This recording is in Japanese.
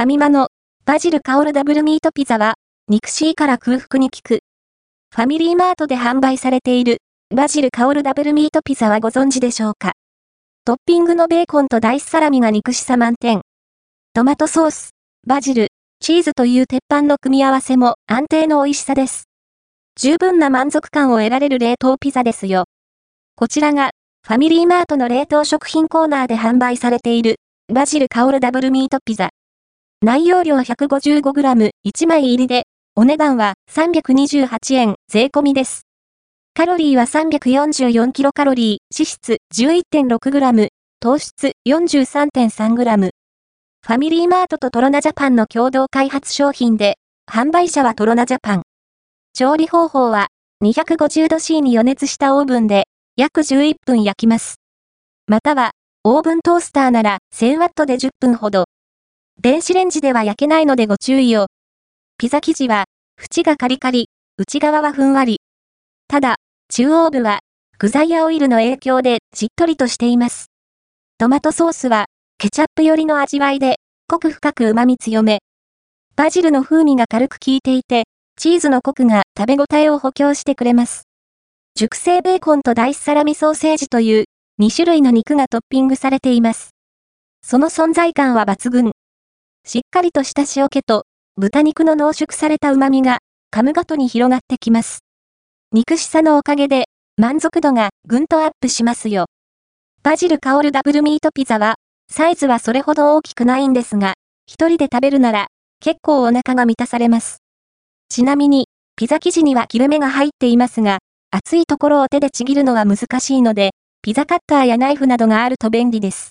ファミマのバジル香るダブルミートピザは、肉シーから空腹に効く。ファミリーマートで販売されているバジル香るダブルミートピザはご存知でしょうか？トッピングのベーコンとダイスサラミが肉しさ満点。トマトソース、バジル、チーズという鉄板の組み合わせも安定の美味しさです。十分な満足感を得られる冷凍ピザですよ。こちらが、ファミリーマートの冷凍食品コーナーで販売されている、バジル香るダブルミートピザ。内容量 155g、1枚入りで、お値段は328円税込みです。カロリーは 344kcal、脂質 11.6g、糖質 43.3g。ファミリーマートとトロナジャパンの共同開発商品で、販売者はトロナジャパン。調理方法は、250度 C に予熱したオーブンで、約11分焼きます。または、オーブントースターなら 1000W で10分ほど。電子レンジでは焼けないのでご注意を。ピザ生地は、縁がカリカリ、内側はふんわり。ただ、中央部は、具材やオイルの影響でしっとりとしています。トマトソースは、ケチャップ寄りの味わいで、濃く深く旨味強め。バジルの風味が軽く効いていて、チーズのコクが食べ応えを補強してくれます。熟成ベーコンとダイスサラミソーセージという2種類の肉がトッピングされています。その存在感は抜群。しっかりとした塩気と、豚肉の濃縮された旨味が、噛むごとに広がってきます。肉しさのおかげで、満足度がぐんとアップしますよ。バジル香るダブルミートピザは、サイズはそれほど大きくないんですが、一人で食べるなら、結構お腹が満たされます。ちなみに、ピザ生地には切れ目が入っていますが、熱いところを手でちぎるのは難しいので、ピザカッターやナイフなどがあると便利です。